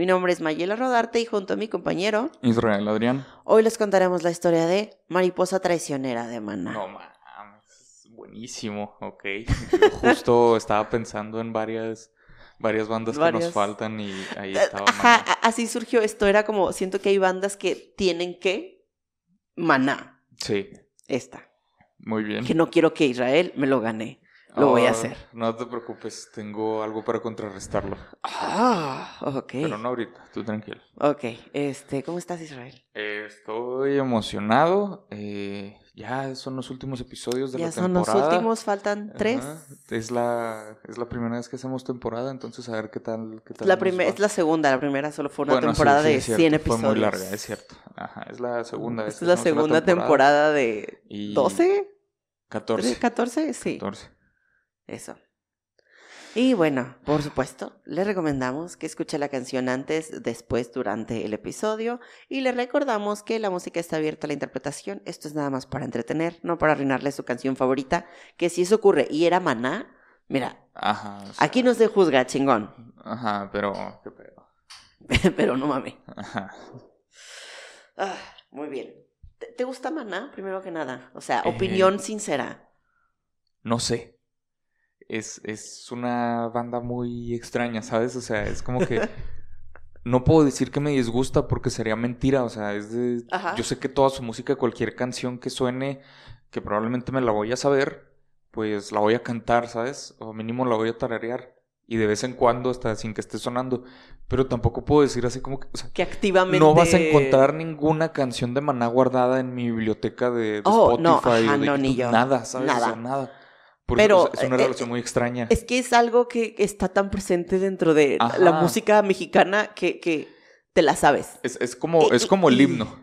Mi nombre es Mayela Rodarte y junto a mi compañero Israel Adrián. Hoy les contaremos la historia de Mariposa Traicionera de Maná. No mames, buenísimo, ok. Yo justo estaba pensando en varias, varias bandas que nos faltan y ahí Eh, estaba. Ajá, Maná. así surgió esto. Era como, siento que hay bandas que tienen que Maná. Sí, Esta. muy bien. Que no quiero que Israel me lo gane. Lo voy a Ah, hacer. No te preocupes, tengo algo para contrarrestarlo. Ah, ok. Pero no ahorita, tú tranquilo. Ok, este, ¿cómo estás Israel? Eh, estoy emocionado. eh, ya son los últimos episodios de Ya la son los temporada. últimos, faltan tres. Ajá, Es la, es la primera vez que hacemos temporada, entonces a ver qué tal. Qué tal La primera, es la segunda, la primera solo fue una Bueno, sí, temporada sí, de es cierto, 100 Fue episodios. muy larga, es cierto. Ajá, es la segunda. Esta es la segunda temporada de Y 12, 14. 14, sí. 14. Eso. Y bueno, por supuesto, le recomendamos que escuche la canción antes, después, durante el episodio y le recordamos que la música está abierta a la interpretación. Esto es nada más para entretener, no para arruinarle su canción favorita, que si eso ocurre y era Maná, mira, Ajá. o sea, aquí no se juzga, chingón, Ajá, pero. ¿Qué pedo? pero no mames. Ajá. Ah, muy bien. ¿Te, te gusta Maná, primero que nada? O sea, Eh, opinión sincera. No sé. Es, es una banda muy extraña, ¿sabes? O sea, es como que. No puedo decir que me disgusta porque sería mentira. O sea, es de. Ajá. Yo sé que toda su música, cualquier canción que suene, que probablemente me la voy a saber, pues la voy a cantar, ¿sabes? O mínimo la voy a tararear. Y de vez en cuando, hasta sin que esté sonando. Pero tampoco puedo decir así como que. o sea, Que activamente... no vas a encontrar ninguna canción de Maná guardada en mi biblioteca de, de Oh, Spotify no, o ajá, de no, ni yo. Nada, ¿sabes? O sea, Nada. Nada. Por Pero, es una eh, relación eh, muy extraña. Es que es algo que está tan presente dentro de Ajá. la música mexicana que, que te la sabes. Es, es como, es como el himno.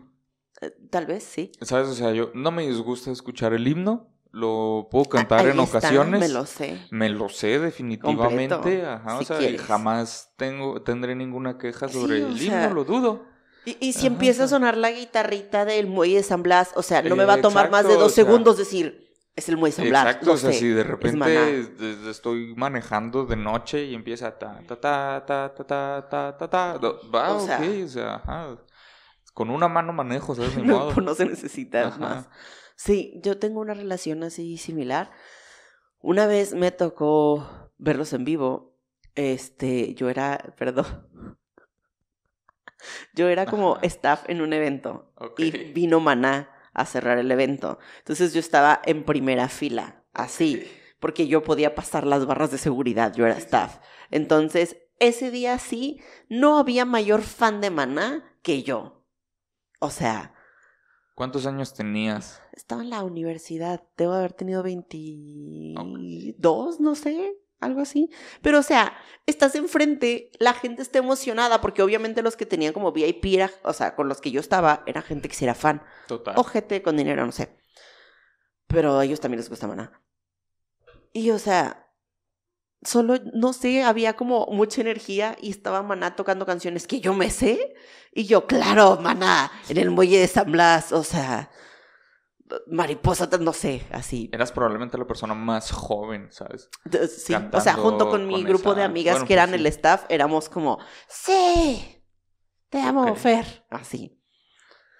Eh, Tal vez sí. ¿Sabes? O sea, yo no me disgusta escuchar el himno. Lo puedo cantar Ahí en está, ocasiones. me lo sé. Me lo sé definitivamente. Completo, Ajá, o sea, quieres. jamás tengo, tendré ninguna queja sobre Sí, el sea, himno, lo dudo. Y, y si Ajá, empieza a sonar la guitarrita del Muelle de San Blas, o sea, no me va a tomar más de dos o sea, segundos decir, es el San Blas. Exacto, o sea, sé, si de repente es- estoy manejando de noche y empieza ta ta ta ta ta ta ta ta ta va, O sea. o sea, ajá. Con una mano manejo, ¿sabes? Ni No, modo. no se necesita Ajá. más. Sí, yo tengo una relación así similar. Una vez me tocó verlos en vivo. Este, yo era, perdón. Yo era como Ajá. staff en un evento Ok. y vino Maná a cerrar el evento. Entonces yo estaba en primera fila, así, porque yo podía pasar las barras de seguridad, yo era staff. Entonces, ese día sí, no había mayor fan de Maná que yo. O sea, ¿Cuántos años tenías? estaba en la universidad, debo haber tenido 22, no sé, algo así. Pero, o sea, estás enfrente, la gente está emocionada, porque obviamente los que tenían como VIP, era- o sea, con los que yo estaba, era gente que sí era fan. Total. O gente con dinero, no sé. Pero a ellos también les gusta Maná. Y, o sea, solo, no sé, había como mucha energía y estaba Maná tocando canciones que yo me sé. Y yo, claro, Maná, en el muelle de San Blas, o sea, mariposa, no sé, así. Eras probablemente la persona más joven, ¿sabes? Sí, o sea, junto con mi con grupo de amigas bueno, que pues eran sí. el staff, éramos como, sí, te amo. Fer, así.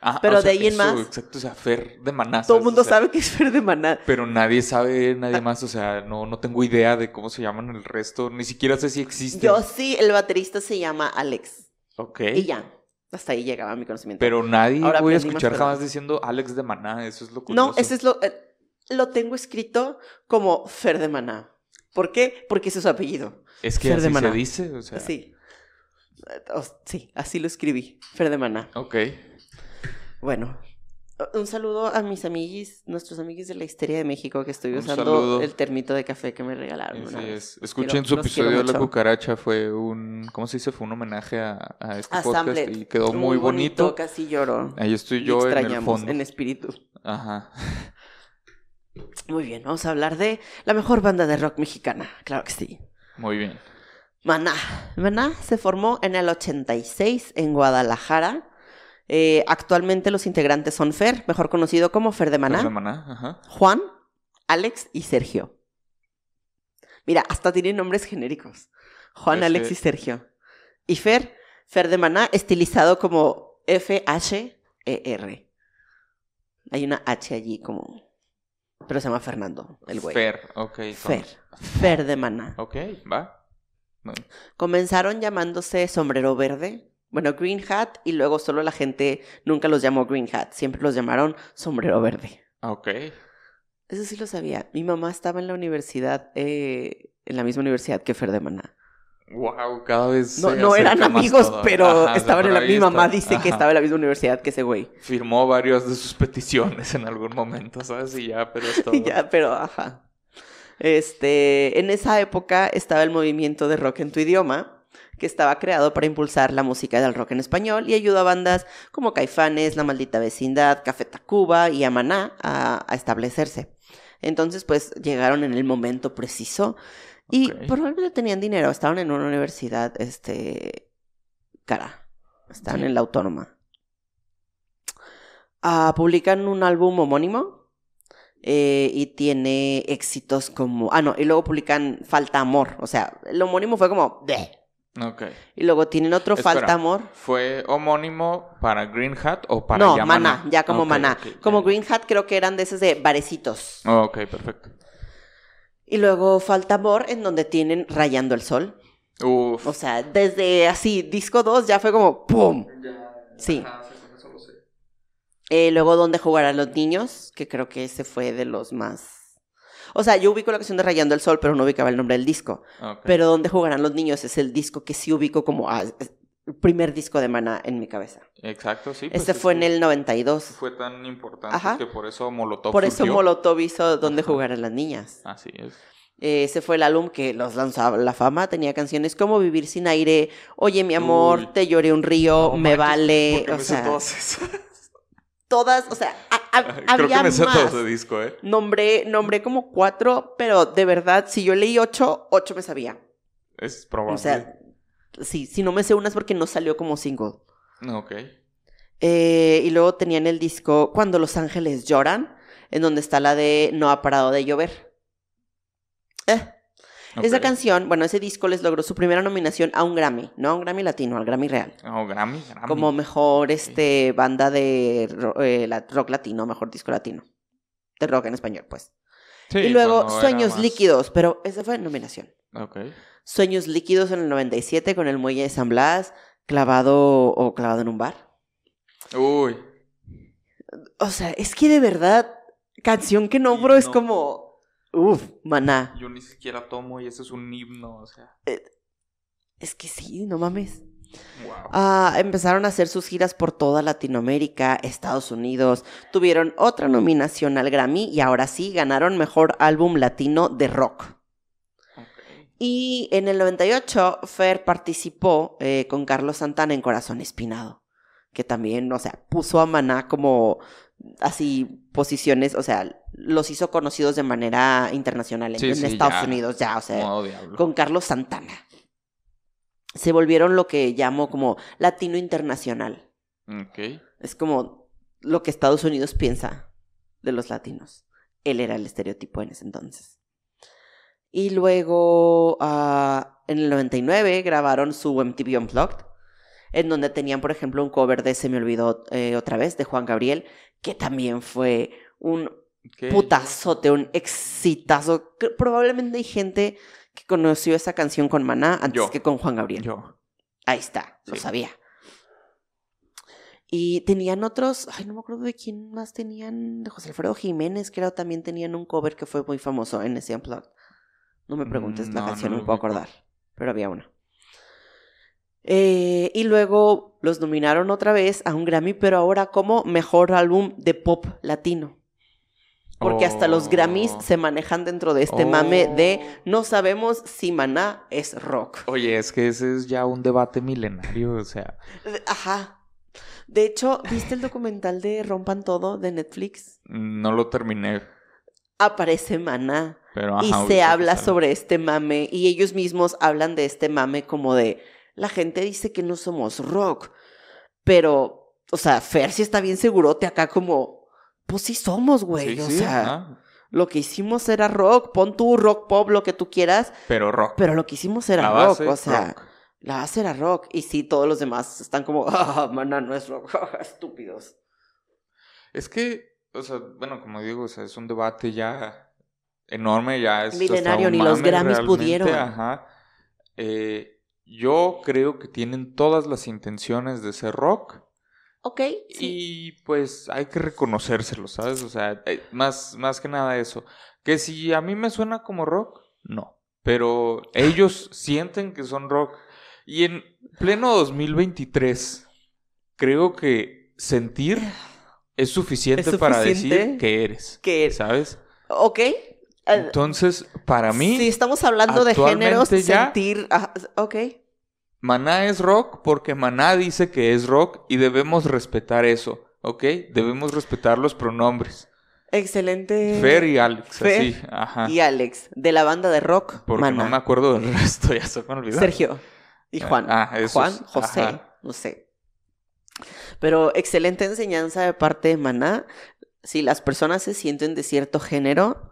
Ah, Pero o sea, de ahí en eso, más- Exacto, o sea, Fer de Maná. Todo el mundo O sea, sabe que es Fer de Maná. Pero nadie sabe, nadie más, o sea, no, no tengo idea de cómo se llaman el resto, ni siquiera sé si existen. Yo sí, el baterista se llama Alex. Ok. Y ya. Hasta ahí llegaba mi conocimiento. Pero nadie Ahora voy a escuchar jamás diciendo Alex de Maná, eso es lo curioso. no, ese es lo. eh, lo tengo escrito como Fer de Maná. ¿Por qué? Porque ese es su apellido. Es que Fer de así Maná. se dice, o sea. Sí. O- sí, así lo escribí. Fer de Maná. Ok. Bueno, Un saludo a mis amiguis, nuestros amiguis de la Histeria de México, que estoy Un usando saludo. el termito de café que me regalaron. Así es. Escuchen Quiero- su episodio de La. Cucaracha. Fue un. ¿Cómo se dice? Fue un homenaje a, a este A podcast y quedó muy, bonito. Casi lloro. Ahí estoy yo en el fondo. en espíritu. Ajá. Muy bien, vamos a hablar de la mejor banda de rock mexicana. Claro que sí. Muy bien. Maná. Maná se formó en el 86 en Guadalajara. Eh, actualmente los integrantes son Fer, mejor conocido como Fer de Maná, Fer de Maná, Ajá. Juan, Alex y Sergio. Mira, hasta tienen nombres genéricos. Juan, Alex y Sergio. Y Fer, Fer de Maná, estilizado como F-H-E-R. Hay una H allí como... Pero se llama Fernando, el güey. Fer, ok. Fer. Fer de Maná. Ok, va. Comenzaron llamándose Sombrero Verde, bueno, Green Hat, y luego solo la gente nunca los llamó Green Hat, siempre los llamaron Sombrero Verde. Ok. Eso sí lo sabía. Mi mamá estaba en la universidad, eh, en la misma universidad que Fer de Maná. Wow, cada vez. No, no eran amigos, todo. pero Ajá, estaban en la... Mi mamá está. dice que estaba en la misma universidad que ese güey. Firmó varias de sus peticiones en algún momento, ¿sabes? Y ya, pero es todo. ya, pero ajá. Este, en esa época estaba el movimiento de rock en tu idioma, que estaba creado para impulsar la música del rock en español y ayudó a bandas como Caifanes, La Maldita Vecindad, Café Tacuba y Amaná a, a establecerse. Entonces, pues llegaron en el momento preciso y probablemente tenían dinero, estaban en una universidad, este, cara, estaban Sí. en la autónoma. Ah, publican un álbum homónimo eh, y tiene éxitos como... Ah, no, y luego publican Falta Amor. O sea, el homónimo fue como... "Bleh". Ok. Y luego tienen otro Espera. Falta Amor. ¿Fue homónimo para Green Hat o para no, ya Maná, ya como Ok, Maná. ya. como Green Hat creo que eran de esos de barecitos. Oh, ok, perfecto. Y luego Falta Amor en donde tienen Rayando el Sol. Uf. O sea, desde así, disco 2 ya fue como ¡pum! Sí. Eh, luego Donde jugarán los niños, que creo que ese fue de los más... O sea, yo ubico la canción de Rayando el Sol, pero no ubicaba el nombre del disco. Ok. Pero Donde jugarán los niños es el disco que sí ubico como ah, primer disco de Maná en mi cabeza. Exacto, sí. pues Este es fue en el 92. Fue tan importante Ajá. que por eso Molotov Por eso. Molotov hizo Donde jugarán las niñas. Así es. Ese fue el álbum que los lanzó a la fama. Tenía canciones como Vivir sin aire, Oye mi amor, Uy. Te lloré un río, No Me manches, vale. ¿por qué O me sea, todas esas? todas, o sea, a- a- Creo había que me sé más. todo ese disco, ¿eh? Nombré, nombré como cuatro, pero de verdad, si yo leí ocho, ocho me sabía. Es probable. O sea, sí, si no me sé unas porque no salió como single. Ok. Eh, y luego tenían el disco Cuando los ángeles lloran, en donde está la de No ha parado de llover. Eh, Esa canción, bueno, ese disco les logró su primera nominación a un Grammy, no a un Grammy latino, al Grammy real. Oh, Grammy, Grammy. Como mejor este, banda de eh, rock latino, mejor disco latino. De rock en español, pues. Sí, y luego Sueños más- Líquidos, pero esa fue nominación. Ok. Sueños Líquidos en el 97 con el muelle de San Blas, clavado o clavado en un bar. Uy. O sea, es que de verdad, canción que nombro es No. como, uff, maná. Yo ni siquiera tomo y ese es un himno, o sea. Es que sí, no mames. Wow. Ah, empezaron a hacer sus giras por toda Latinoamérica, Estados Unidos. Tuvieron otra nominación al Grammy y ahora sí ganaron mejor álbum latino de rock. Y en el 98, Fer participó eh, con Carlos Santana en Corazón Espinado, que también, o sea, puso a Maná como así posiciones, o sea, los hizo conocidos de manera internacional en, Sí, en sí, Estados ya. Unidos, ya, o sea, con Carlos Santana. Se volvieron lo que llamo como latino internacional. Ok. Es como lo que Estados Unidos piensa de los latinos. Él era el estereotipo en ese entonces. Y luego, ah, en el 99, grabaron su MTV Unplugged, en donde tenían, por ejemplo, un cover de Se me olvidó eh, otra vez, de Juan Gabriel, que también fue un Ok. putazote, un exitazo. Probablemente hay gente que conoció esa canción con Maná antes Yo. que con Juan Gabriel. Yo. Ahí está, lo sabía. Y tenían otros, ay, no me acuerdo de quién más tenían, de José Alfredo Jiménez, creo también tenían un cover que fue muy famoso en ese Unplugged. No me preguntes Mm, la no, canción, no no, me puedo acordar, pero había una. Eh, y luego los nominaron otra vez a un Grammy, pero ahora como mejor álbum de pop latino. Porque hasta los Grammys Oh. se manejan dentro de este mame de Oh. no sabemos si Maná es rock. Oye, es que ese es ya un debate milenario, o sea. Ajá. De hecho, ¿viste el documental de Rompan Todo de Netflix? No lo terminé, Aparece Maná pero y ajá, se ahorita habla sobre este mame y ellos mismos hablan de este mame como de la gente dice que no somos rock, pero, o sea, Fer sí está bien segurote acá como, pues sí somos, güey, Sí, o sí, sea, lo que hicimos era rock, pon tu rock pop, lo que tú quieras, pero rock. pero lo que hicimos era La rock, o sea, rock. la base era rock y sí, todos los demás están como, ah, maná no es rock, estúpidos. Es que, o sea, bueno, como digo, o sea, es un debate ya enorme, ya es Milenario, ni los Grammys realmente, pudieron. Ajá. Eh, yo creo que tienen todas las intenciones de ser rock Ok, sí. y pues hay que reconocérselo, ¿sabes? O sea, eh, más, más que nada eso. Que si a mí me suena como rock, no. Pero ellos sienten que son rock. Y en pleno 2023, creo que sentir es suficiente, ¿Es para suficiente? decir que eres. Que, ¿Sabes? ok. Eh, Entonces, para mí, si estamos hablando de géneros, ya- sentir. ajá, ok. Maná es rock porque Maná dice que es rock y debemos respetar eso, ¿ok? Debemos respetar los pronombres. Excelente. Fer y Alex, Fer así, ajá. y Alex, de la banda de rock, Porque Maná. no me acuerdo del resto, ya se me olvidó. Sergio y Juan. Ah, Juan, José, ajá. no sé. Pero excelente enseñanza de parte de Maná. Si las personas se sienten de cierto género,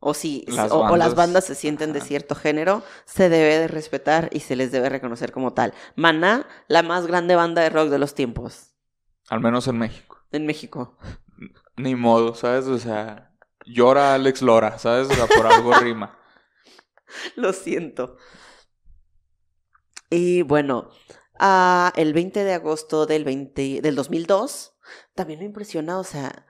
o si Las o, o las bandas, bandas se sienten de cierto género, se debe de respetar y se les debe reconocer como tal. Maná, la más grande banda de rock de los tiempos Al menos en México. en México. Ni modo, ¿sabes? O sea, llora Alex Lora, ¿sabes? O sea, por algo rima. Lo siento. Y bueno, ah, el 20 de agosto del, 20, del 2002, también me impresiona, o sea,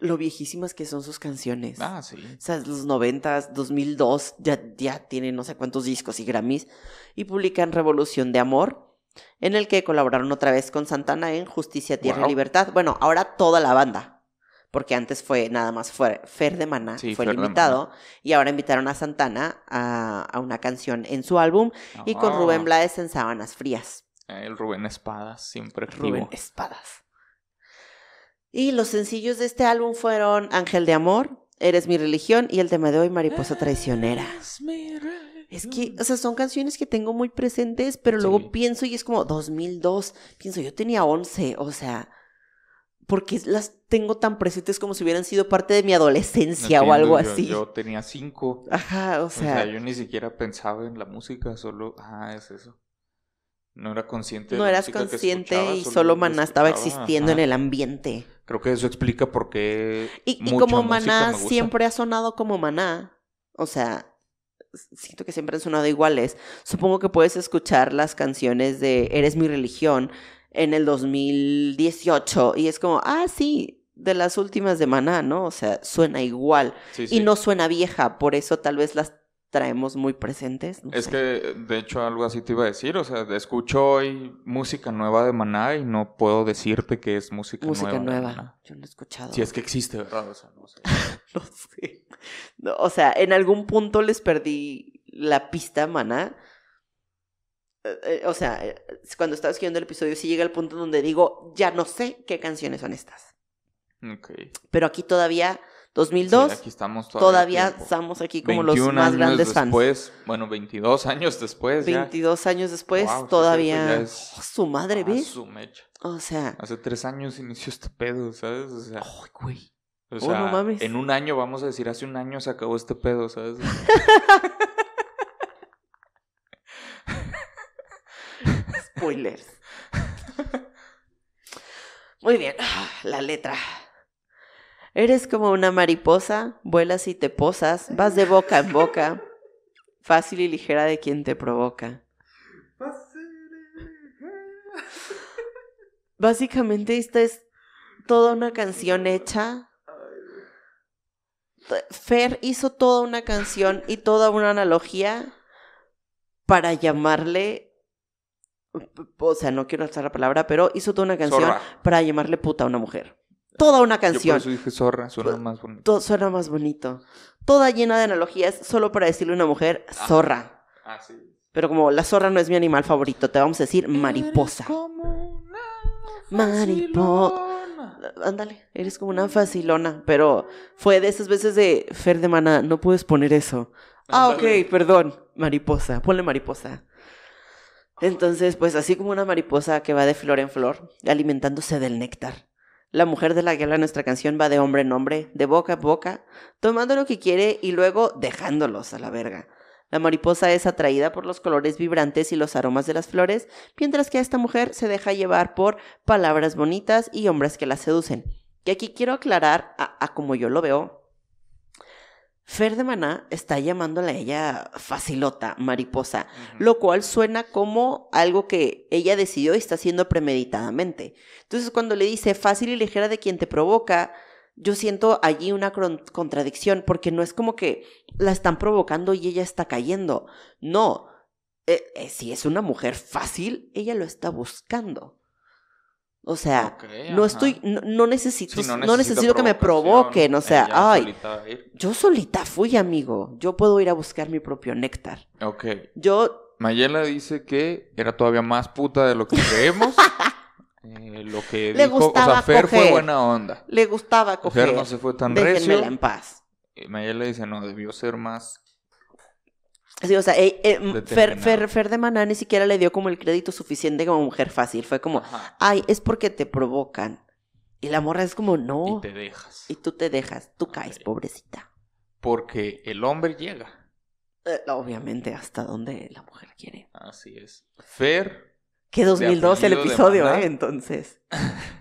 lo viejísimas que son sus canciones. Ah, sí. O sea, los 90, 2002, ya, ya tienen no sé cuántos discos y Grammys. Y publican Revolución de Amor, en el que colaboraron otra vez con Santana en Justicia, Tierra Wow. y Libertad. Bueno, ahora toda la banda. Porque antes fue nada más fue Fer de Maná, Sí, fue el Fer invitado. Y ahora invitaron a Santana a, a una canción en su álbum. Y con Ah, Rubén Blades en Sábanas Frías. El Rubén Espadas, siempre activo. Rubén Espadas. Y los sencillos de este álbum fueron Ángel de Amor, Eres mi religión y el tema de hoy, Mariposa Traicionera. Es que, o sea, son canciones que tengo muy presentes, pero luego Sí. pienso y es como 2002. Pienso, yo tenía 11, o sea, porque las tengo tan presentes como si hubieran sido parte de mi adolescencia o algo yo- así. Yo, tenía cinco. Ajá, o O sea, sea, yo ni siquiera pensaba en la música, solo, ah, es eso. No era consciente de no la eras que consciente y solo lo Maná estaba existiendo en el ambiente. Creo que eso explica por qué Y, como Maná siempre ha sonado como Maná, o sea, siento que siempre han sonado iguales. Supongo que puedes escuchar las canciones de Eres mi religión en el 2018 y es como, ah, sí, de las últimas de Maná, ¿no? O sea, suena igual Sí, y no suena vieja, por eso tal vez las traemos muy presentes. no Es sé. que, de hecho, algo así te iba a decir. O sea, escucho hoy música nueva de Maná y no puedo decirte que es música, Música nueva. de nueva, yo no he escuchado. Si es que existe, ¿verdad? O sea, no sé. No sé. No, o sea, en algún punto les perdí la pista a Maná. Eh, eh, o sea, eh, cuando estaba escribiendo el episodio, sí llega el punto donde digo, ya no sé qué canciones son estas. Ok. Pero aquí todavía, Sí, 2002, aquí estamos todavía todavía. estamos aquí como los 21 más grandes fans. después, bueno, 22 años después. ya. 22 años después, Wow, todavía... es- Oh, su madre, Ah, ¿ves? su mecha. O sea... Hace tres años inició este pedo, ¿sabes? O sea, ¡Ay, güey! o oh, sea, no mames. en un año, vamos a decir, hace un año se acabó este pedo, ¿sabes? Spoilers. Muy bien, la letra. Eres como una mariposa, vuelas y te posas, vas de boca en boca, fácil y ligera de quien te provoca. Básicamente esta es toda una canción hecha. Fer hizo toda una canción y toda una analogía para llamarle o sea, no quiero usar la palabra, pero hizo toda una canción Zorra. para llamarle puta a una mujer. Toda una Yo por canción. eso dije zorra, suena más bonito. Todo suena más bonito. Toda llena de analogías solo para decirle a una mujer zorra. Ah, sí. Pero como la zorra no es mi animal favorito, te vamos a decir mariposa. Mariposa. Ándale, eres como una facilona. Pero fue de esas veces de Fer de Mana, no puedes poner eso. Ah, ok, perdón. Mariposa, ponle mariposa. Entonces, pues así como una mariposa que va de flor en flor, alimentándose del néctar. La mujer de la que habla nuestra canción va de hombre en hombre, de boca a boca, tomando lo que quiere y luego dejándolos a la verga. La mariposa es atraída por los colores vibrantes y los aromas de las flores, mientras que esta mujer se deja llevar por palabras bonitas y hombres que la seducen. Y aquí quiero aclarar, a, a como yo lo veo, Fer de Maná está llamándole a ella facilota, mariposa, lo cual suena como algo que ella decidió y está haciendo premeditadamente. Entonces, cuando le dice fácil y ligera de quien te provoca, yo siento allí una contradicción, porque no es como que la están provocando y ella está cayendo. No, Eh, eh, si es una mujer fácil, ella lo está buscando. O sea, no estoy, no, no necesito, Sí, no, necesito que me provoquen, o sea, ella ay, solita ir. yo solita fui, amigo. Yo puedo ir a buscar mi propio néctar. Ok. Yo Mayela dice que era todavía más puta de lo que creemos. Eh, lo que Le dijo, o gustaba sea, Fer fue coger. buena onda. le gustaba coger. Fer no se fue tan Déjenmela recio. en paz. Mayela dice, no, debió ser más. Sí, o sea, eh, eh, Fer. Fer, Fer de Maná ni siquiera le dio como el crédito suficiente como mujer fácil. Fue como, Ajá. ay, es porque te provocan. Y la morra es como, no. Y te dejas. Y tú te dejas, tú caes, pobrecita. Porque el hombre llega. Eh, obviamente, hasta donde la mujer quiere. Así es. Fer, Que 2002 el episodio. ¿eh? Entonces.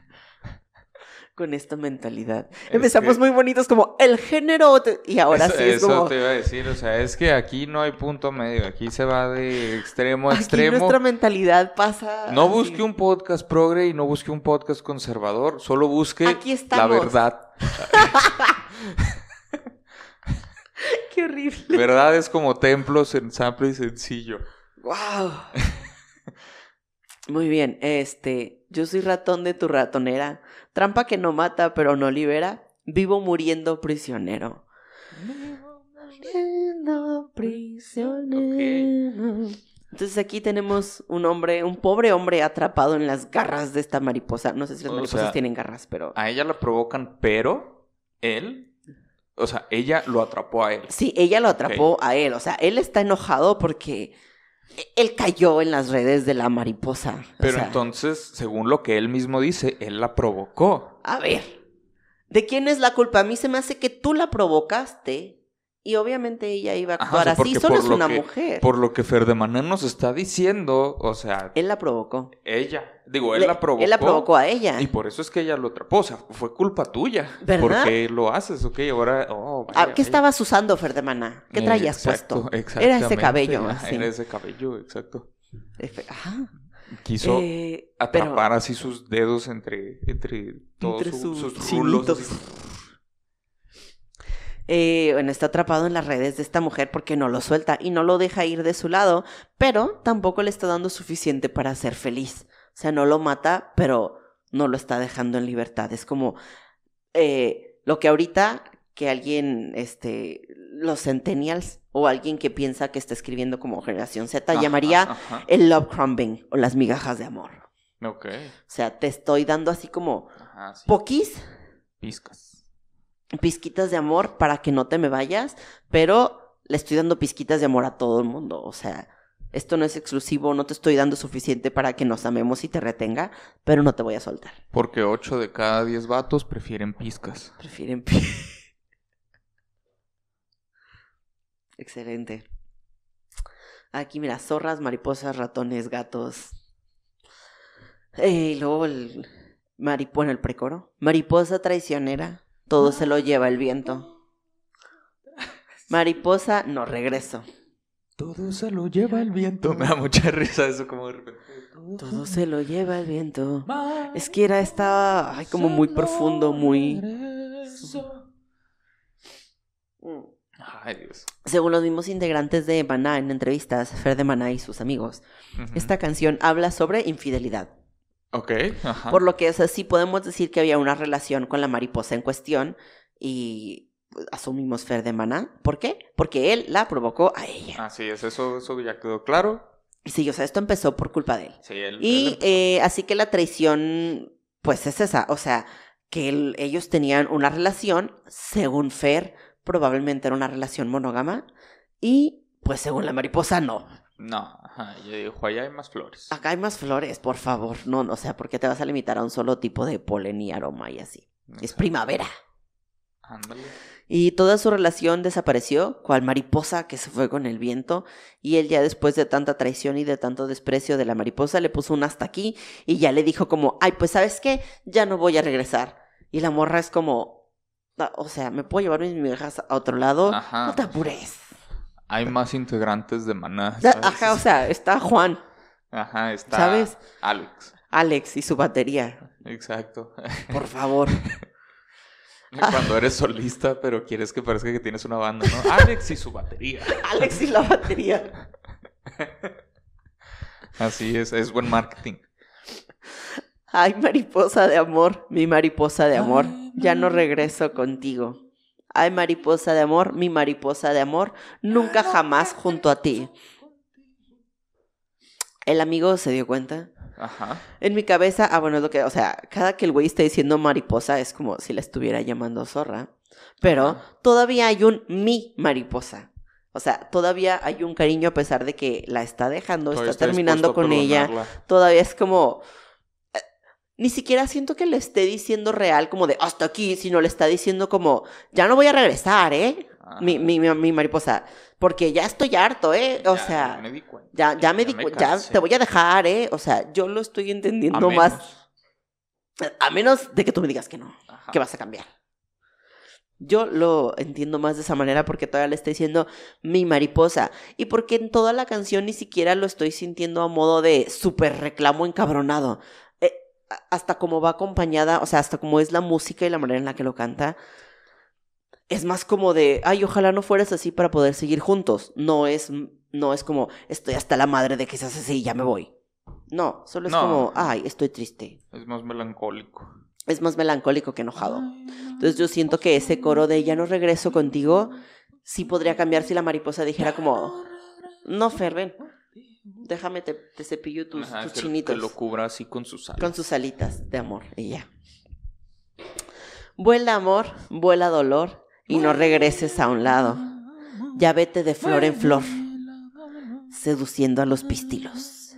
Con esta mentalidad. Es Empezamos que- muy bonitos como el género. Y ahora eso, sí es eso como. te iba a decir. O sea, es que aquí no hay punto medio. Aquí se va de extremo a Aquí extremo. nuestra mentalidad pasa. No así. busque un podcast progre y no busque un podcast conservador. Solo busque Aquí la verdad. Qué horrible. Verdad es como templos en sample y sencillo. Wow. Muy bien, este, yo soy ratón de tu ratonera, trampa que no mata pero no libera, vivo muriendo prisionero. Muriendo prisionero. Entonces aquí tenemos un hombre, un pobre hombre atrapado en las garras de esta mariposa. No sé si las O mariposas sea, tienen garras, pero A ella la provocan, pero él, o sea, ella lo atrapó a él. sí, ella lo atrapó a él. O sea, él está enojado porque él cayó en las redes de la mariposa. O Pero sea, entonces, según lo que él mismo dice, él la provocó. A ver, ¿de quién es la culpa? A mí se me hace que tú la provocaste y obviamente ella iba a Ajá, actuar sea, así. porque Solo es una que- mujer. Por lo que Ferdemaná nos está diciendo, o sea, Él la provocó. ella, digo, él Le- la provocó. Él la provocó a ella. Y por eso es que ella lo atrapó. O sea, fue culpa tuya. ¿Verdad? ¿Por qué lo haces? Ok, ahora. Oh, vaya, Ah, ¿Qué vaya. estabas usando, Ferdemana? ¿Qué Eh, traías exacto, puesto? Era ese cabello. Ajá, así. Era ese cabello, exacto. Ajá. Quiso Eh, atrapar así sus dedos entre, entre todos Entre su- sus sus rulos. Eh, bueno, está atrapado en las redes de esta mujer porque no lo suelta y no lo deja ir de su lado, pero tampoco le está dando suficiente para ser feliz. O sea, no lo mata, pero no lo está dejando en libertad. Es como eh, lo que ahorita que alguien, este, los centennials o alguien que piensa que está escribiendo como generación Z Ajá, llamaría ajá. el love crumbing o las migajas de amor. Ok. O sea, te estoy dando así como Ajá, sí. poquis Pizcas. Pizquitas de amor para que no te me vayas, pero le estoy dando pizquitas de amor a todo el mundo. O sea, esto no es exclusivo, no te estoy dando suficiente para que nos amemos y te retenga, pero no te voy a soltar. Porque 8 de cada 10 vatos prefieren pizcas. Prefieren pi- Excelente. Aquí, mira, zorras, mariposas, ratones, gatos. Y luego el mari- bueno, el precoro. Mariposa traicionera, todo se lo lleva el viento. Mariposa, no regreso. Todo se lo lleva el viento. Me da mucha risa eso como de repente. Todo se lo lleva el viento. Es que era esta, ay, como muy profundo, muy... Ay, Dios. Según los mismos integrantes de Maná en entrevistas, Fer de Maná y sus amigos, esta canción habla sobre infidelidad. Ok, ajá. Por lo que, o sea, sí podemos decir que había una relación con la mariposa en cuestión y asumimos Fer de Maná. ¿Por qué? Porque él la provocó a ella. Así es, eso, eso ya quedó claro. Sí, o sea, esto empezó por culpa de él. Sí, él, Y él- eh, así que la traición, pues es esa, o sea, que el- ellos tenían una relación, según Fer, probablemente era una relación monógama, y pues según la mariposa, no. No, ajá, ella dijo, allá hay más flores. Acá hay más flores, por favor, no, no, o sea, ¿por qué te vas a limitar a un solo tipo de polen y aroma y así? Es primavera. Ándale. Y toda su relación desapareció, cual mariposa que se fue con el viento, y él ya después de tanta traición y de tanto desprecio de la mariposa le puso un hasta aquí y ya le dijo como, ay, pues sabes qué, ya no voy a regresar. Y la morra es como, "Ah, o sea, ¿me puedo llevar mis migajas a otro lado? Ajá. No te apures. Hay más integrantes de Maná. ¿sabes? Ajá, o sea, está Juan, Ajá, está ¿sabes? Alex. Alex y su batería, Exacto. por favor. Cuando eres solista, pero quieres que parezca que tienes una banda, ¿no? Alex y su batería. Alex y la batería. Así es, es buen marketing. Ay, mariposa de amor, mi mariposa de amor, ya no regreso contigo. Ay, mariposa de amor, mi mariposa de amor, nunca jamás junto a ti. El amigo se dio cuenta. Ajá. En mi cabeza, ah, bueno, es lo que, o sea, cada que el güey está diciendo mariposa es como si la estuviera llamando zorra. Pero Ajá. todavía hay un mi mariposa. O sea, todavía hay un cariño a pesar de que la está dejando, Todavía está está terminando con ella todavía es como... Ni siquiera siento que le esté diciendo real como de hasta aquí, sino le está diciendo como, ya no voy a regresar, ¿eh? Ajá. Mi, mi, mi, mi mariposa, porque ya estoy harto, ¿eh? O Ya, sea, ya me di cuenta. ya, ya me di me cu- ya te voy a dejar, ¿eh? O sea, yo lo estoy A entendiendo más, a menos de que tú me digas que no, Ajá. que vas a cambiar. Yo lo entiendo más de esa manera porque todavía le estoy diciendo mi mariposa. Y porque en toda la canción ni siquiera lo estoy sintiendo a modo de súper reclamo encabronado. Hasta como va acompañada, o sea, hasta como es la música y la manera en la que lo canta. Es más como de, ay, ojalá no fueras así para poder seguir juntos. No es, no es como, estoy hasta la madre de que seas así y ya me voy. No, solo es No. como, ay, estoy triste. Es más melancólico. Es más melancólico que enojado. Entonces yo siento que ese coro de ya no regreso contigo sí podría cambiar si la mariposa dijera como, no, Fer, ven, déjame te, te cepillo tus, Ajá, tus que, chinitos que lo cubra así con sus alas. con sus alitas de amor y ya. Vuela amor, vuela dolor y no regreses a un lado. Ya vete de flor en flor, seduciendo a los pistilos.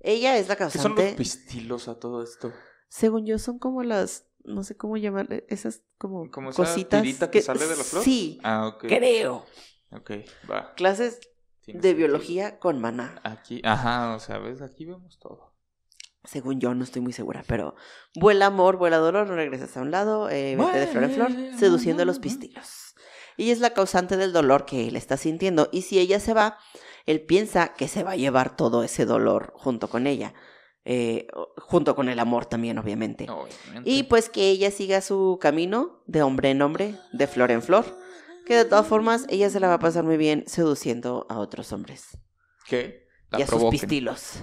Ella es la ¿Qué son los causante. pistilos a todo esto? Según yo, son como las, no sé cómo llamarle, esas como, ¿Como esa cositas. tirita que sale de la flor? Sí, Ah, ok. creo. Ok, va. Clases Tiene de sentido. biología con maná. Aquí, ajá, o sea, ves, aquí vemos todo. Según yo, no estoy muy segura, pero vuela amor, vuela dolor, no regresas a un lado, eh, vete de flor en flor, seduciendo a los pistilos. Ella es la causante del dolor que él está sintiendo, y si ella se va, él piensa que se va a llevar todo ese dolor junto con ella, eh, junto con el amor también, obviamente. Obviamente. Y pues que ella siga su camino de hombre en hombre, de flor en flor, que de todas formas ella se la va a pasar muy bien seduciendo a otros hombres ¿Qué? La y a sus pistilos.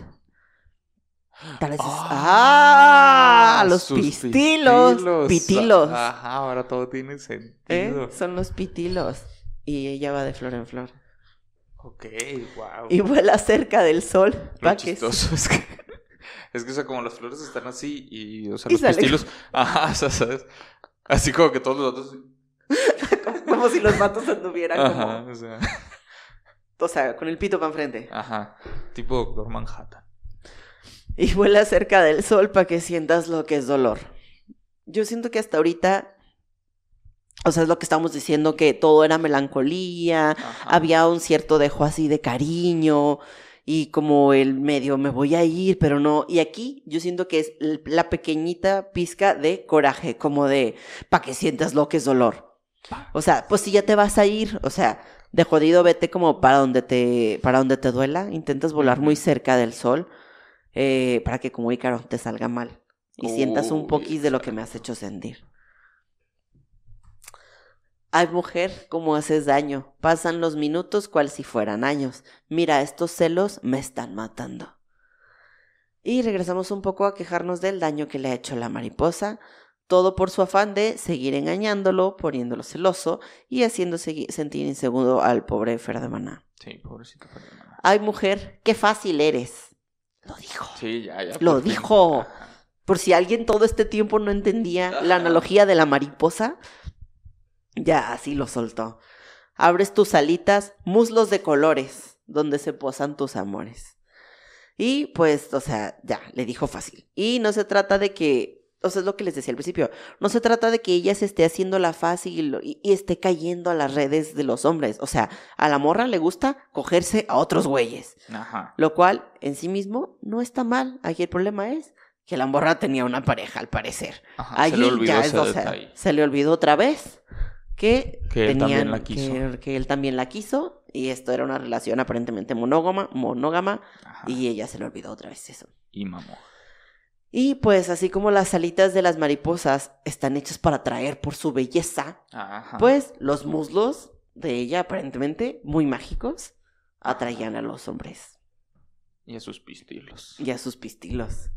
Tal vez es- Ah, ¡Ah! Los pistilos. Pitilos. Ajá, ahora todo tiene ¿eh? sentido. Son los pitilos. Y ella va de flor en flor. Ok, wow. Y vuela cerca del sol. Lo chistoso es que, es que, o sea, como las flores están así y, o sea, Y los sale- pistilos, ajá, o sea, ¿sabes? Así como que todos los otros, Como si los matos anduvieran ajá, como. o sea, O sea, con el pito para enfrente. ajá, tipo Doctor Manhattan. Y vuela cerca del sol para que sientas lo que es dolor. Yo siento que hasta ahorita. O sea, es lo que estamos diciendo, que todo era melancolía, Ajá. había un cierto dejo así de cariño y como el medio me voy a ir, pero no. Y aquí yo siento que es la pequeñita pizca de coraje, como de para que sientas lo que es dolor. O sea, pues si ya te vas a ir, o sea, de jodido vete como para donde te para donde te duela, intentas volar muy cerca del sol eh, para que como Ícaro te salga mal y sientas un poquis de lo que me has hecho sentir. Ay, mujer, cómo haces daño. Pasan los minutos cual si fueran años. Mira, estos celos me están matando. Y regresamos un poco a quejarnos del daño que le ha hecho la mariposa, todo por su afán de seguir engañándolo, poniéndolo celoso y haciendo sentir inseguro al pobre Ferdemana. Sí, pobrecito Ferdemana. Ay, mujer, qué fácil eres. Lo dijo. Sí, ya, ya. Lo dijo. Por si alguien todo este tiempo no entendía la analogía de la mariposa, ya así lo soltó. Abres tus alitas, muslos de colores, donde se posan tus amores. Y pues, o sea, ya, le dijo fácil. Y no se trata de que, o sea, es lo que les decía al principio, no se trata de que ella se esté haciendo la fácil y, y esté cayendo a las redes de los hombres. O sea, a la morra le gusta cogerse a otros güeyes. Ajá. Lo cual, en sí mismo, no está mal. Aquí el problema es que la morra tenía una pareja, al parecer. Ajá, se le Allí olvidó ya es, o sea, se le olvidó otra vez que, Que él también la quiso. Que, que él también la quiso y esto era una relación aparentemente monógama, monógama Ajá. y ella se le olvidó otra vez eso. Y mamó. Y pues así como las alitas de las mariposas están hechas para atraer por su belleza, Ajá. pues los muslos de ella aparentemente muy mágicos atraían a los hombres Y a sus pistilos. y a sus pistilos.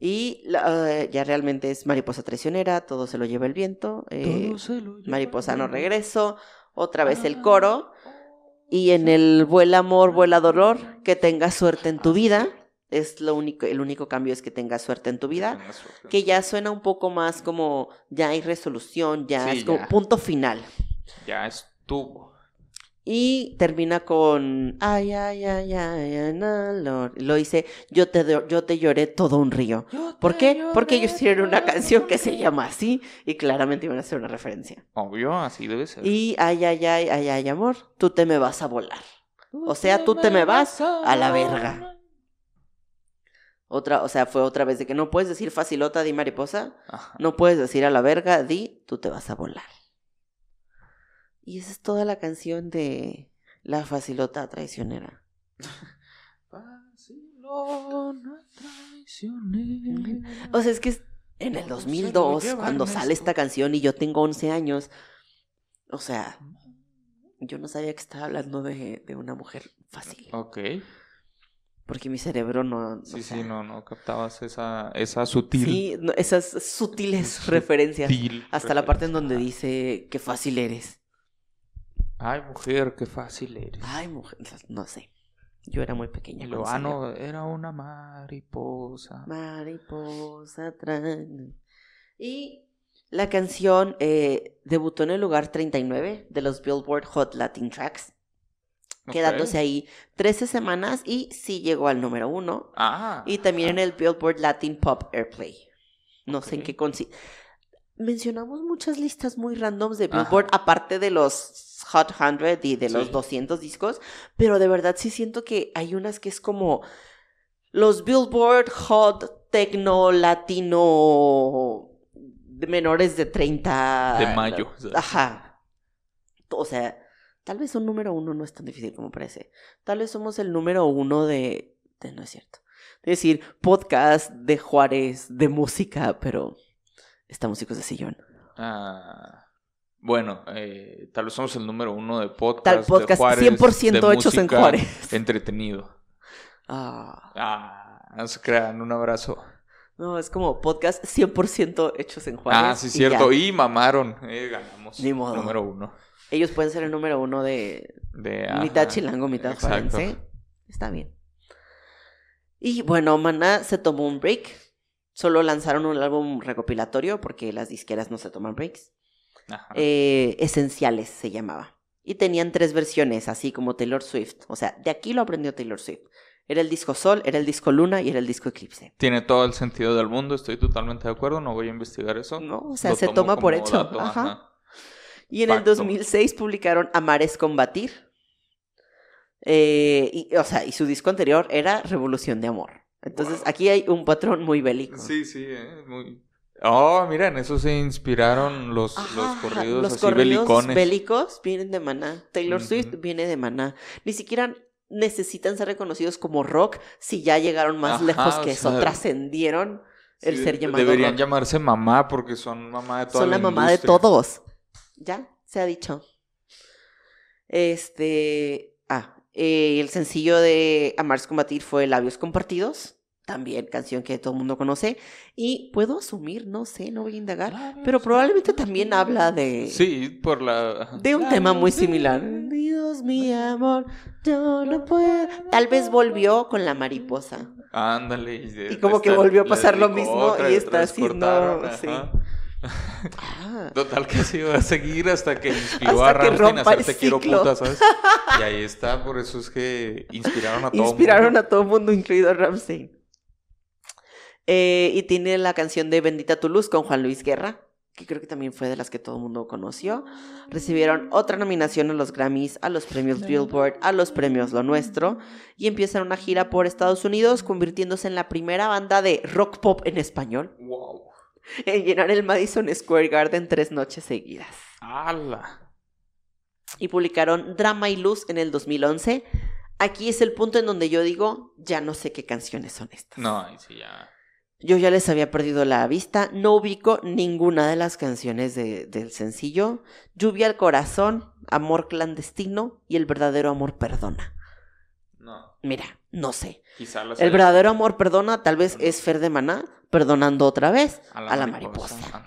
Y eh, ya realmente es mariposa traicionera, todo se lo lleva el viento. eh, Todo se lo lleva mariposa no el regreso, otra vez el Ah. coro. Y en el vuela amor, vuela dolor, que tengas suerte en tu vida. Es lo único, el único cambio es que tengas suerte en tu vida. Suerte. Que ya suena un poco más como ya hay resolución, ya Sí, es como ya. punto final. Ya estuvo. Y termina con ay, ay, ay, ay, ay, no, Lord. Lo dice, yo te, yo te lloré todo un río. ¿Por qué? Porque ellos hicieron una canción que se llama así y claramente iban a hacer una referencia. Obvio, así debe ser. Y ay, ay, ay, ay, ay, amor, tú te me vas a volar. O sea, tú te me vas a la verga. Otra, o sea, fue otra vez de que no puedes decir facilota di mariposa, Ajá. no puedes decir a la verga di tú te vas a volar. Y esa es toda la canción de la facilota traicionera. Vacilona traicionera. O sea, es que en el 2002, lleva cuando sale esta canción y yo tengo 11 años, o sea, yo no sabía que estaba hablando de, de una mujer fácil. Ok. Porque mi cerebro no... o Sí, sea, sí, no, no captabas esa, esa sutil. Sí, no, esas sutiles referencias. sutil Hasta la parte en donde dice qué fácil eres. Ay, mujer, qué fácil eres. Ay, mujer, no sé. Yo era muy pequeña. Lo, ah, no, era una mariposa. Mariposa trae- Y la canción eh, debutó en el lugar 39 de los Billboard Hot Latin Tracks, Ok. quedándose ahí 13 semanas y sí llegó al número uno. Ah. Y también en el Billboard Latin Pop Airplay. No sé en qué consi... Mencionamos muchas listas muy randoms de Ajá. Billboard, aparte de los Hot 100 y de los Sí. 200 discos, pero de verdad sí siento que hay unas que es como los Billboard Hot Tecno Latino de menores de 30. De mayo. ¿sabes? Ajá. O sea, tal vez un número uno no es tan difícil como parece. Tal vez somos el número uno de... de no es cierto. Es decir, podcast de Juárez, de música, pero estamos hijos de sillón. Ah, bueno, eh, tal vez somos el número uno de podcast. Tal de podcast Juárez, 100% de hechos en Juárez. Entretenido. Ah, Ah, no se crean, un abrazo. no, es como podcast 100% hechos en Juárez. ah, sí, y cierto. ya. Y mamaron. Eh, ganamos. Ni modo. Número uno. Ellos pueden ser el número uno de De, mitad chilango, mitad juarense. Está bien. Y bueno, Maná se tomó un break. Solo lanzaron un álbum recopilatorio porque las disqueras no se toman breaks. Ajá. Eh, esenciales se llamaba. Y tenían tres versiones, así como Taylor Swift. O sea, de aquí lo aprendió Taylor Swift. Era el disco Sol, era el disco Luna y era el disco Eclipse. Tiene todo el sentido del mundo, estoy totalmente de acuerdo, no voy a investigar eso. No, o sea, Lo se toma por hecho. dato, Ajá. ajá. Y en el Facto. 2006 publicaron Amares Combatir. Eh, y, o sea, y su disco anterior era Revolución de Amor. Entonces, Wow. aquí hay un patrón muy bélico. Sí, sí, eh, muy... Oh, mira, en eso se inspiraron los, los Ajá, corridos los así corridos belicones. bélicos vienen de Maná. Taylor Swift viene de Maná. Ni siquiera necesitan ser reconocidos como rock si ya llegaron más Ajá, lejos que eso. sea, Trascendieron el Sí, ser llamado Deberían rock. llamarse mamá porque son mamá de toda Son la la mamá de todos. Ya, se ha dicho. Este. Ah, eh, el sencillo de Amarse Combatir fue Labios Compartidos. También canción que todo el mundo conoce. Y puedo asumir, no sé, no voy a indagar. Pero probablemente también habla de. Sí, por la. De un tema muy similar. Dios mi amor, yo no puedo. Tal vez volvió con la mariposa. Ándale. Y, como que volvió a pasar lo mismo y está haciendo. Sí. Ah. Total que se iba a seguir hasta que inspiró a Ramstein a hacer Te quiero puta, ¿sabes? Y ahí está, por eso es que inspiraron a todo Inspiraron mundo. a todo mundo, incluido a Ramstein. Eh, y tiene la canción de Bendita tu luz con Juan Luis Guerra, que creo que también fue de las que todo el mundo conoció. Recibieron otra nominación a los Grammys, a los premios Billboard, a los premios Lo Nuestro, y empiezan una gira por Estados Unidos, convirtiéndose en la primera banda de rock pop en español. Wow en llenar el Madison Square Garden tres noches seguidas. ¡Hala! Y publicaron Drama y Luz en el 2011. Aquí es el punto en donde yo digo, ya no sé qué canciones son estas. No, sí, ya. Yo ya les había perdido la vista, no ubico ninguna de las canciones del sencillo. Lluvia al corazón, Amor clandestino y El verdadero amor perdona. No. Mira, no sé. Quizá el verdadero amor perdona, tal vez es Fer de Maná, perdonando otra vez a la, mariposa.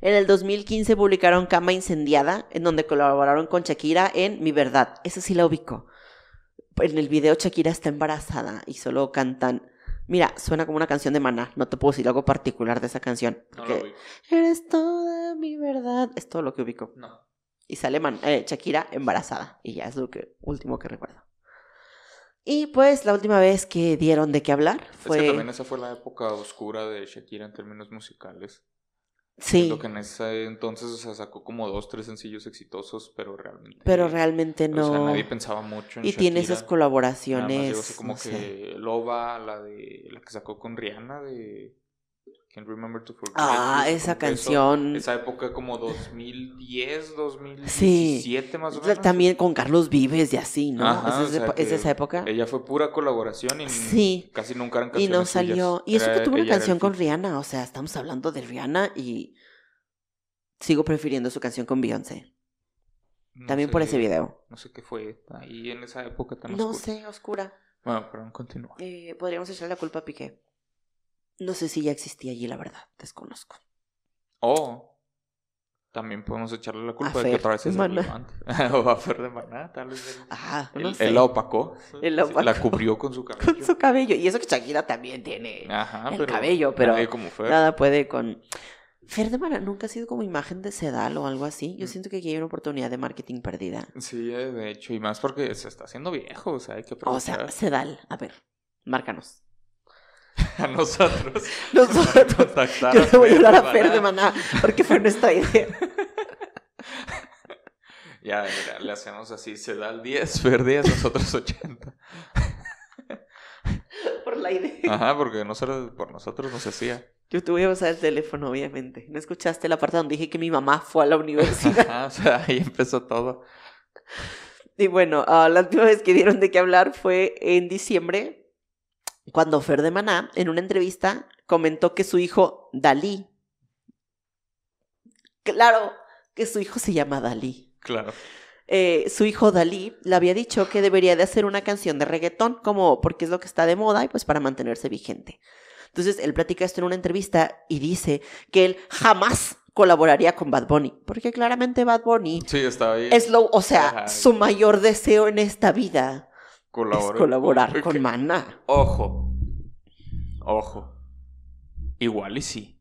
En el 2015 publicaron Cama Incendiada, en donde colaboraron con Shakira en Mi Verdad. Esa sí la ubico. En el video Shakira está embarazada y solo cantan. Mira, suena como una canción de Maná. No te puedo decir algo particular de esa canción. No lo Eres toda mi verdad. Es todo lo que ubico. No. Y sale eh, Shakira embarazada. Y ya es lo que, último que recuerdo. Y pues la última vez que dieron de qué hablar fue... Es que también esa fue la época oscura de Shakira en términos musicales. Sí. Lo que en ese entonces, o sea, sacó como dos, tres sencillos exitosos, pero realmente... Pero realmente no... O sea, nadie pensaba mucho en Y tiene esas colaboraciones. Nada más, como que Loba, la de... La que sacó con Rihanna de... Remember to Forget. Ah, esa canción. esa época como 2010, 2017 más o menos. También con Carlos Vives y así, ¿no? ¿Es, esa época? Ella fue pura colaboración y casi nunca eran canciones Y no salió. Y eso que tuvo una canción con Rihanna, o sea, estamos hablando de Rihanna y sigo prefiriendo su canción con Beyoncé. También por ese video. No sé qué fue ahí en esa época tan No sé, oscura. Bueno, pero continúa. Eh, podríamos echarle la culpa a Piqué. No sé si ya existía allí, la verdad, desconozco. O también podemos echarle la culpa de que otra vez es relevante. o a Fer de Maná, tal vez. Ah, no él, la opacó. Él la, opacó. la cubrió con su cabello. Con su cabello. Y eso que Shakira también tiene el cabello, pero como nada puede con... Fer de Maná nunca ha sido como imagen de Sedal o algo así. Yo mm. siento que aquí hay una oportunidad de marketing perdida. Sí, eh, de hecho, y más porque se está haciendo viejo, o sea, hay que O sea, Sedal, a ver, márcanos. a nosotros. Nosotros. Yo le voy a hablar a Fer de Maná porque fue nuestra idea. Ya, mira, le hacemos así, se da el 10, Fer 10, nosotros 80. Por la idea. Ajá, porque no solo por nosotros no se hacía. Yo te voy a usar el teléfono, obviamente. ¿No escuchaste la parte donde dije que mi mamá fue a la universidad? Ajá, o sea, ahí empezó todo. Y bueno, uh, la última vez que dieron de qué hablar fue en diciembre, cuando Fer de Maná, en una entrevista, comentó que su hijo Dalí, claro que su hijo se llama Dalí. Claro. Eh, su hijo Dalí le había dicho que debería de hacer una canción de reggaetón, como porque es lo que está de moda y pues para mantenerse vigente. Entonces él platica esto en una entrevista y dice que él jamás colaboraría con Bad Bunny, porque claramente Bad Bunny sí, está ahí. es lo, o sea, su mayor deseo en esta vida colaborar con Maná. Ojo. Ojo. Igual y sí.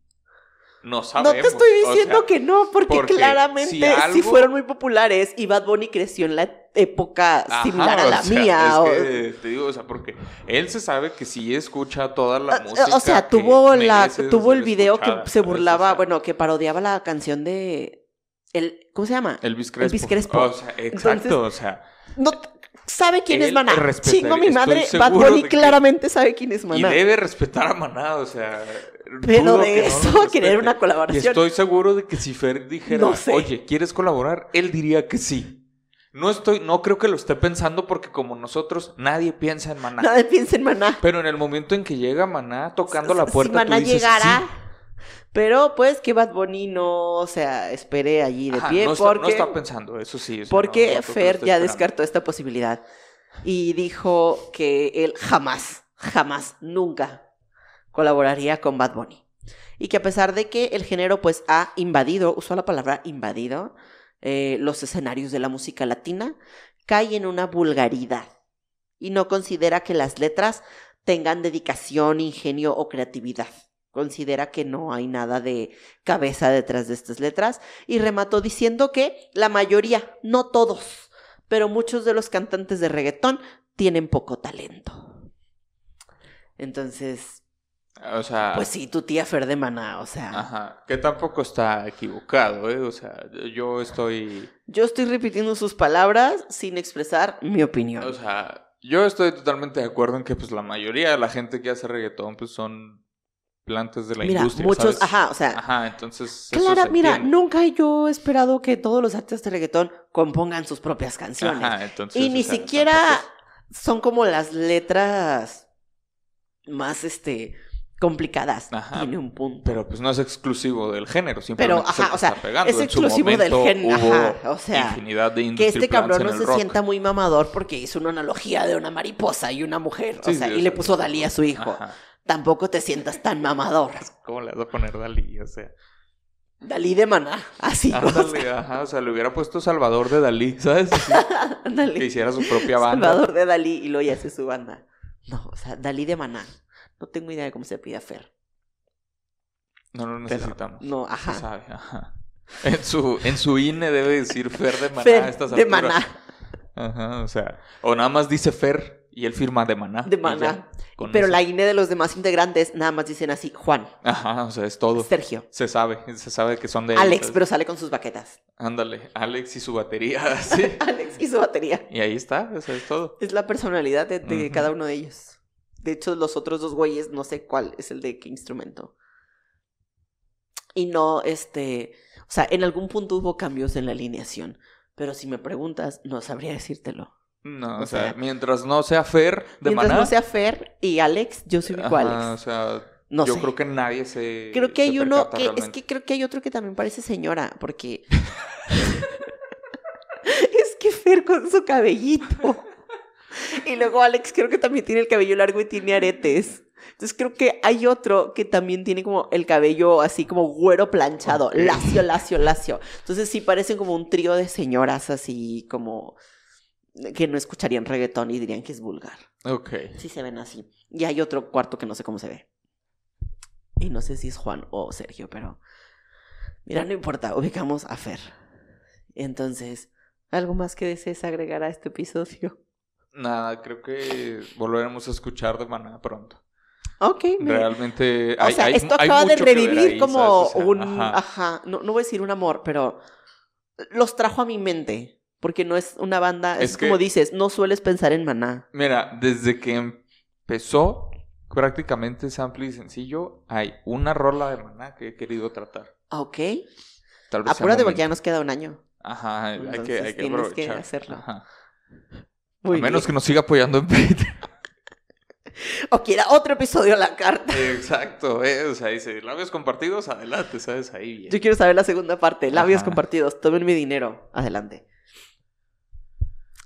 No sabemos. No te estoy diciendo que no, porque, claramente sí fueron muy populares y Bad Bunny creció en la época similar a la mía. te digo, o sea, porque él se sabe que sí escucha toda la música. O sea, tuvo la tuvo el video que se burlaba, bueno, que parodiaba la canción de el ¿cómo se llama? Elvis Crespo. Elvis Crespo. O sea, exacto, o sea, no sabe quién es Maná. Chingo mi madre, Bad Bunny claramente sabe quién es Maná. Y debe respetar a Maná, o sea. Pero de eso a querer una colaboración. Y estoy seguro de que si Fer dijera, oye, ¿quieres colaborar? Él diría que sí. No estoy, no creo que lo esté pensando porque como nosotros, nadie piensa en Maná. Nadie piensa en Maná. Pero en el momento en que llega Maná tocando la puerta, si Maná llegara, Pero pues que Bad Bunny no, o sea, espere allí de Ajá, pie no, está, porque, no está pensando, eso sí. porque no- Fer ya descartó esta posibilidad y dijo que él jamás, jamás, nunca colaboraría con Bad Bunny. Y que a pesar de que el género pues ha invadido, usó la palabra invadido, eh, los escenarios de la música latina, cae en una vulgaridad y no considera que las letras tengan dedicación, ingenio o creatividad. Considera que no hay nada de cabeza detrás de estas letras y remató diciendo que la mayoría, no todos, pero muchos de los cantantes de reggaetón tienen poco talento. Entonces, O sea, pues sí, tu tía Fer de Maná, o sea, ajá, que tampoco está equivocado, ¿eh? O sea, yo estoy, yo estoy repitiendo sus palabras sin expresar mi opinión. o sea, yo estoy totalmente de acuerdo en que pues la mayoría de la gente que hace reggaetón pues son plantas de la Mira, industria, muchos, ¿sabes? ajá, o sea, Ajá, entonces Clara, se mira, entiende. nunca yo he esperado que todos los artistas de reggaetón compongan sus propias canciones. Ajá, entonces, y ni sea, siquiera son como las letras más, este, complicadas. Ajá, Tiene un punto. Pero pues no es exclusivo del género, Pero, simplemente el ajá, que o sea, está pegando. es En su exclusivo del género, ajá, o sea, infinidad de que este cabrón no se rock. sienta muy mamador porque hizo una analogía de una mariposa y una mujer. Sí, o sea, sí, y le puso Dalí a su hijo. Ajá. Tampoco te sientas tan mamador. ¿Cómo le vas a poner Dalí? O sea, Dalí de maná. Así. o sea, ándale, ajá, o sea, le hubiera puesto Salvador de Dalí, ¿sabes? Ándale. que hiciera su propia banda. Salvador de Dalí y luego ya hace su banda. No, o sea, Dalí de Maná. No tengo idea de cómo se pide Fer. No lo Pero, necesitamos. no, Se ajá. sabe, ajá. En su, en su INE debe decir Fer de Maná Fer a estas de alturas. Maná. Ajá, o sea, o nada más dice Fer y él firma de Maná. De Maná. ya, Pero eso. la INE de los demás integrantes nada más dicen así, Juan, Ajá, o sea, es todo. Sergio, Se sabe, se sabe que son de Alex, pero sale con sus baquetas. Ándale, Alex y su batería, sí. Alex y su batería. Y ahí está, eso es todo. Es la personalidad de, cada uno de ellos. De hecho, los otros dos güeyes, no sé cuál es el de qué instrumento. Y no, este, o sea, en algún punto hubo cambios en la alineación, pero si me preguntas, no sabría decírtelo. No, o, O sea, sea, mientras no sea Fer de Mientras Maná. no sea Fer y Alex, yo soy ajá, igual O Alex. sea, No yo sé. creo que nadie se. Creo que hay uno que, es que creo que hay otro que también parece señora, porque es que Fer con su cabellito. Y luego Alex creo que también tiene el cabello largo y tiene aretes. Entonces creo que hay otro que también tiene como el cabello así como güero planchado, lacio, lacio, lacio. Entonces sí parecen como un trío de señoras así como que no escucharían reggaetón y dirían que es vulgar. Ok. Sí se ven así. Y hay otro cuarto que no sé cómo se ve. Y no sé si es Juan o Sergio, pero... Mira, no importa, ubicamos a Fer. Entonces, ¿algo más que desees agregar a este episodio? Nada, creo que volveremos a escuchar de Maná pronto. Ok, me- Realmente. O sea, hay- esto hay acaba de revivir ahí, como ¿sabes? O sea, un... ajá. Ajá, no, no voy a decir un amor, pero los trajo a mi mente. Porque no es una banda, es, Es que- como dices, no sueles pensar en maná. Mira, desde que empezó prácticamente sample y sencillo, hay una rola de Maná que he querido tratar. Ah, Ok, Tal vez apúrate porque momento. ya nos queda un año. Ajá, hay que, hay que tienes que hacerlo. Ajá. Muy a menos bien. que nos siga apoyando en Patreon. O quiera otro episodio a la carta. Exacto, eh, o sea, dice, labios compartidos, adelante, ¿sabes? Ahí bien. Yo quiero saber la segunda parte. Labios Ajá. compartidos. Tomen mi dinero. Adelante.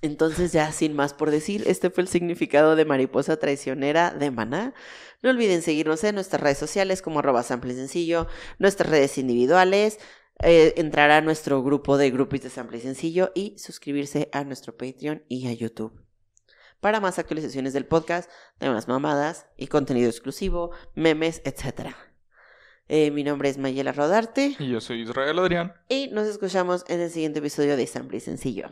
Entonces, ya sin más por decir, este fue el significado de mariposa traicionera de Maná. No olviden seguirnos en nuestras redes sociales como arroba sample sencillo, nuestras redes individuales, eh, entrar a nuestro grupo de grupos de sample sencillo y suscribirse a nuestro Patreon y a YouTube. Para más actualizaciones del podcast, temas mamadas y contenido exclusivo, memes, etc. Eh, mi nombre es Mayela Rodarte. Y yo soy Israel Adrián. Y nos escuchamos en el siguiente episodio de Sample y Sencillo.